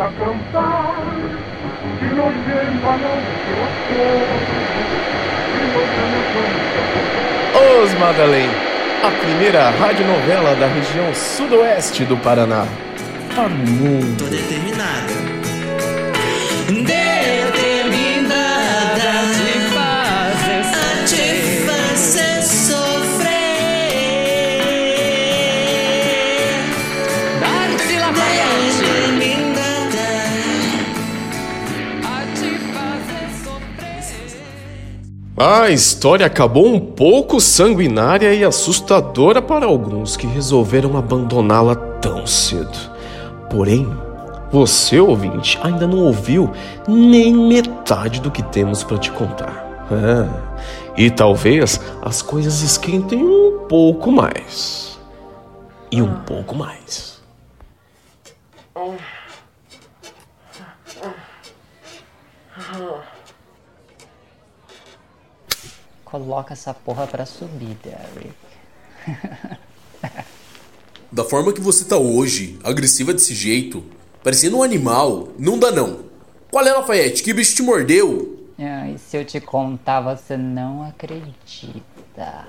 a cantar e nos lleva Os Madalém, a primeira radionovela da região sudoeste do Paraná. Para o mundo. Tô determinada. A história acabou um pouco sanguinária e assustadora para alguns que resolveram abandoná-la tão cedo. Porém, você, ouvinte, ainda não ouviu nem metade do que temos para te contar. É. E talvez as coisas esquentem um pouco mais. E um pouco mais. Coloca essa porra pra subir, Derek. da forma que você tá hoje, agressiva desse jeito, parecendo um animal, não dá não. Qual é, Lafayette? Que bicho te mordeu? Ah, e se eu te contar, você não acredita.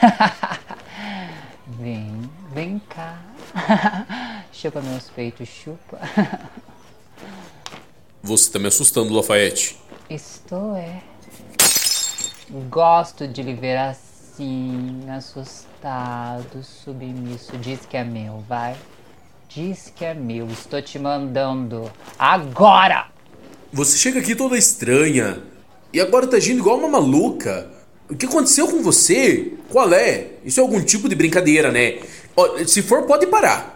vem, vem cá. chupa meus peitos, chupa. Você tá me assustando, Lafayette. Estou, é. Gosto de lhe ver assim, assustado, submisso. Diz que é meu, vai. Diz que é meu. Estou te mandando. Agora! Você chega aqui toda estranha. E agora tá agindo igual uma maluca. O que aconteceu com você? Qual é? Isso é algum tipo de brincadeira, né? Se for, pode parar.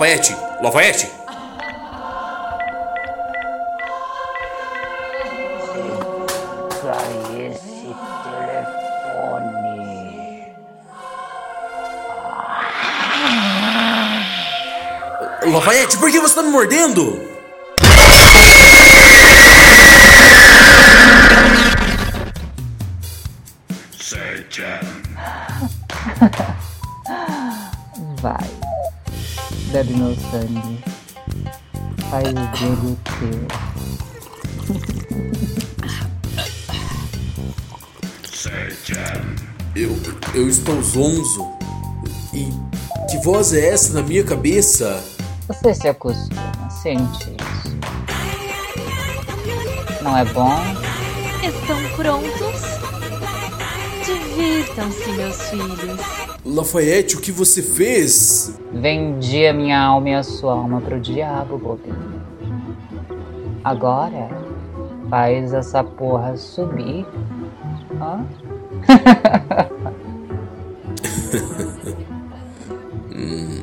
Lafayette, Lafayette. Lafayette, por que você tá me mordendo? Bebe meu sangue. Faz o jogo teu. Eu, eu estou zonzo. E que voz é essa na minha cabeça? Você se acostuma, sente isso. Não é bom? Estão prontos? Divirtam-se, meus filhos. Lafayette, o que você fez? Vendi a minha alma e a sua alma pro diabo, bobinho. Agora, faz essa porra subir. Hã? hum,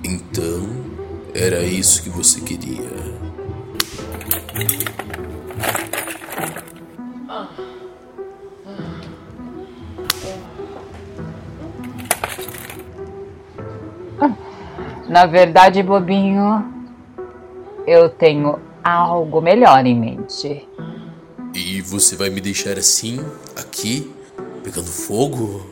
então, era isso que você queria. Na verdade, bobinho, eu tenho algo melhor em mente. E você vai me deixar assim, aqui, pegando fogo?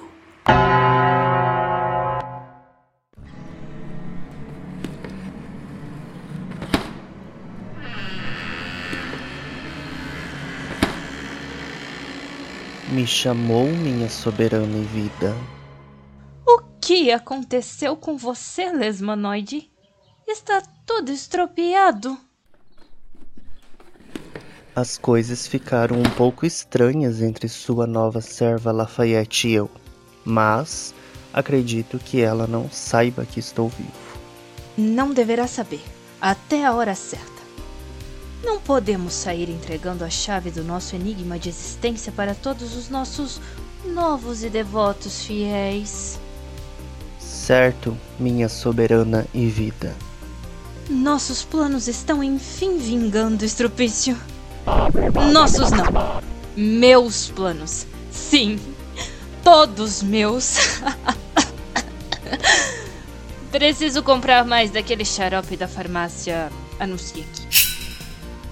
Me chamou minha soberana e vida. O que aconteceu com você, Lesmanoide? Está tudo estropiado. As coisas ficaram um pouco estranhas entre sua nova serva Lafayette e eu, mas acredito que ela não saiba que estou vivo. Não deverá saber, até a hora certa. Não podemos sair entregando a chave do nosso enigma de existência para todos os nossos novos e devotos fiéis. Certo, minha soberana e vida. Nossos planos estão enfim vingando, Estrupício. Nossos não. Meus planos. Sim. Todos meus. Preciso comprar mais daquele xarope da farmácia Anunciek.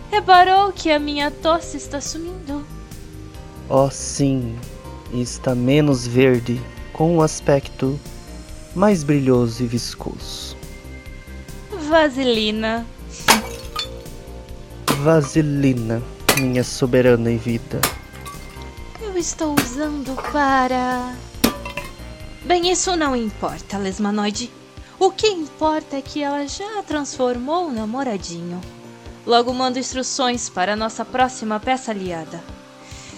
Reparou que a minha tosse está sumindo? Oh, sim, está menos verde, com um aspecto mais brilhoso e viscoso. Vaselina. Vaselina, minha soberana e vida. Eu estou usando para. Bem, isso não importa, Lesmanoide. O que importa é que ela já a transformou no namoradinho. Logo mando instruções para a nossa próxima peça aliada.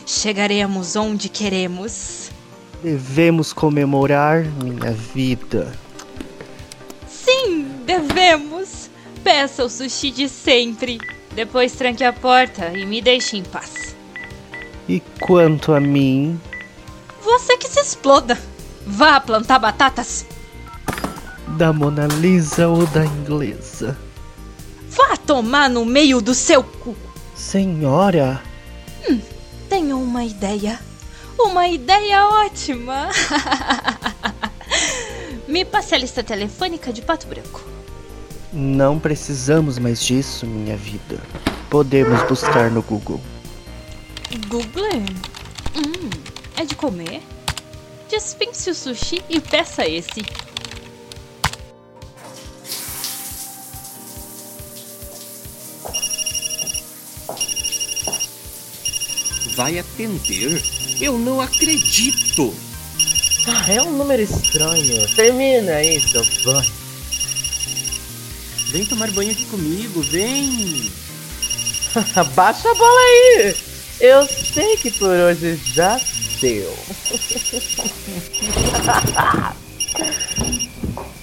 Chegaremos onde queremos. Devemos comemorar minha vida. Sim, devemos. Peça o sushi de sempre. Depois tranque a porta e me deixe em paz. E quanto a mim, Você que se exploda. Vá plantar batatas. da Mona Lisa ou da inglesa? Vá tomar no meio do seu cu. Senhora, Tenho uma ideia. Uma ideia ótima. Me passe a lista telefônica de Pato Branco. não precisamos mais disso, minha vida. Podemos buscar no Google. Google? Hum, é de comer? Dispense o sushi e peça esse. Vai atender? Eu não acredito! Ah, é um número estranho. Termina aí, seu fã. Vem tomar banho aqui comigo, vem! Baixa a bola aí. Eu sei que por hoje já deu.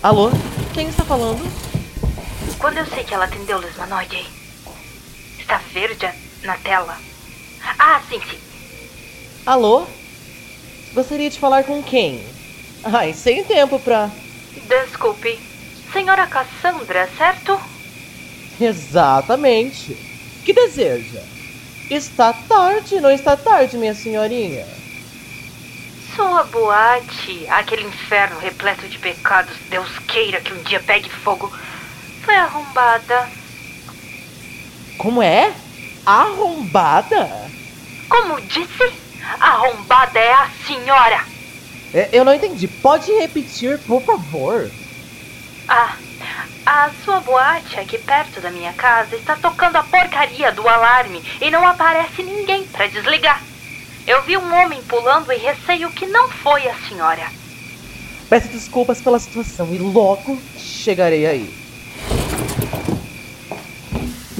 Alô? Quem está falando? Quando eu sei que ela atendeu Lesmanoide? Está verde na tela. Ah, sim, sim. Alô? Gostaria de falar com quem? Ai, sem tempo pra. Desculpe. Senhora Cassandra, certo? Exatamente. Que deseja? Está tarde, não está tarde, minha senhorinha? Sua boate, aquele inferno repleto de pecados, Deus queira que um dia pegue fogo, foi arrombada. Como é? Arrombada? Como disse, arrombada é a senhora. É, Eu não entendi. Pode repetir, por favor? Ah, a sua boate aqui perto da minha casa está tocando a porcaria do alarme e não aparece ninguém para desligar. Eu vi um homem pulando e receio que não foi a senhora. Peço desculpas pela situação e logo chegarei aí.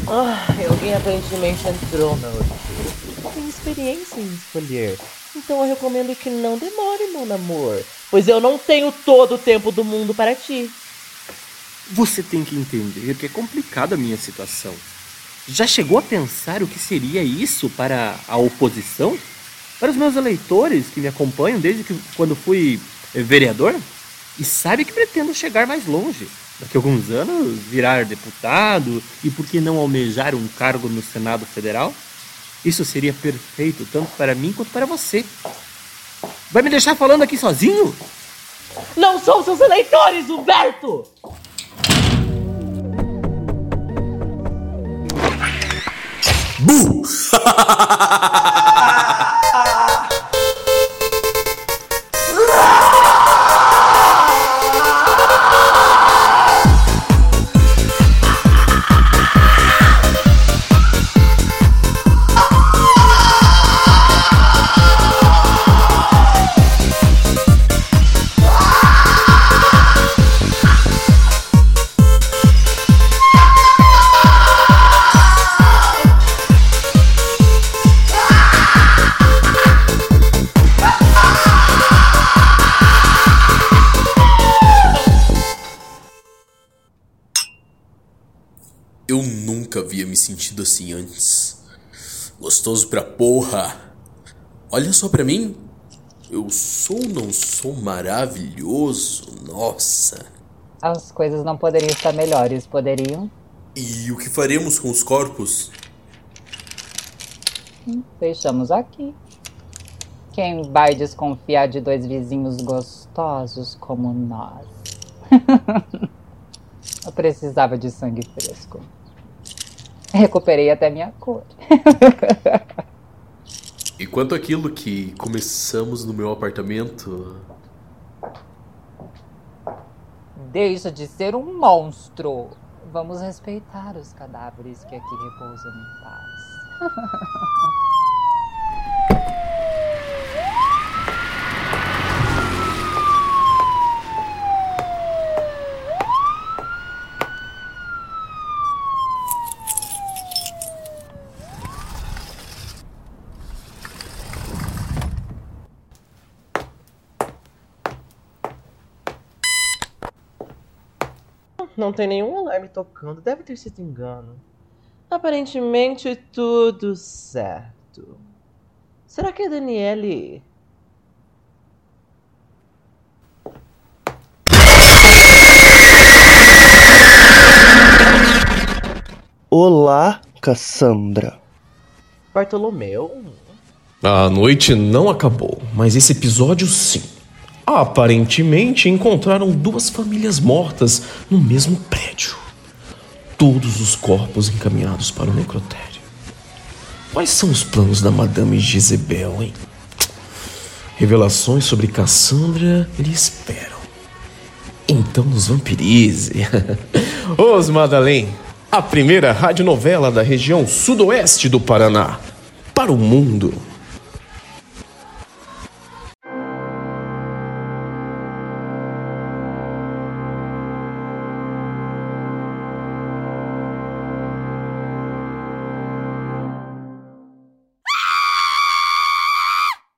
Ah, alguém aparentemente entrou na orquestra. Experiência em escolher. Então eu recomendo que não demore, meu amor. Pois eu não tenho todo o tempo do mundo para ti. Você tem que entender que é complicada a minha situação. Já chegou a pensar o que seria isso para a oposição? Para os meus eleitores que me acompanham desde que quando fui vereador? E sabe que pretendo chegar mais longe. Daqui a alguns anos virar deputado e por que não almejar um cargo no Senado Federal? Isso seria perfeito tanto para mim quanto para você. Vai me deixar falando aqui sozinho? Não são seus eleitores, Humberto! Bu! sentido assim antes. Gostoso pra porra. Olha só pra mim. Eu sou ou não sou maravilhoso? Nossa. As coisas não poderiam estar melhores, poderiam? E o que faremos com os corpos? Fechamos aqui. Quem vai desconfiar de dois vizinhos gostosos como nós? Eu precisava de sangue fresco. Recuperei até minha cor. E quanto àquilo que começamos no meu apartamento, Deixa de ser um monstro. Vamos respeitar os cadáveres que aqui repousam em paz. Não tem nenhum alarme tocando, deve ter sido engano. Aparentemente tudo certo. Será que a Daniele. Olá, Cassandra. Bartolomeu? A noite não acabou, mas esse episódio sim. Aparentemente encontraram duas famílias mortas no mesmo prédio. Todos os corpos encaminhados para o necrotério. Quais são os planos da Madame Jezebel, hein? Revelações sobre Cassandra lhe esperam. Então nos vampirize. Os Madalém, a primeira radionovela da região sudoeste do Paraná. Para o mundo.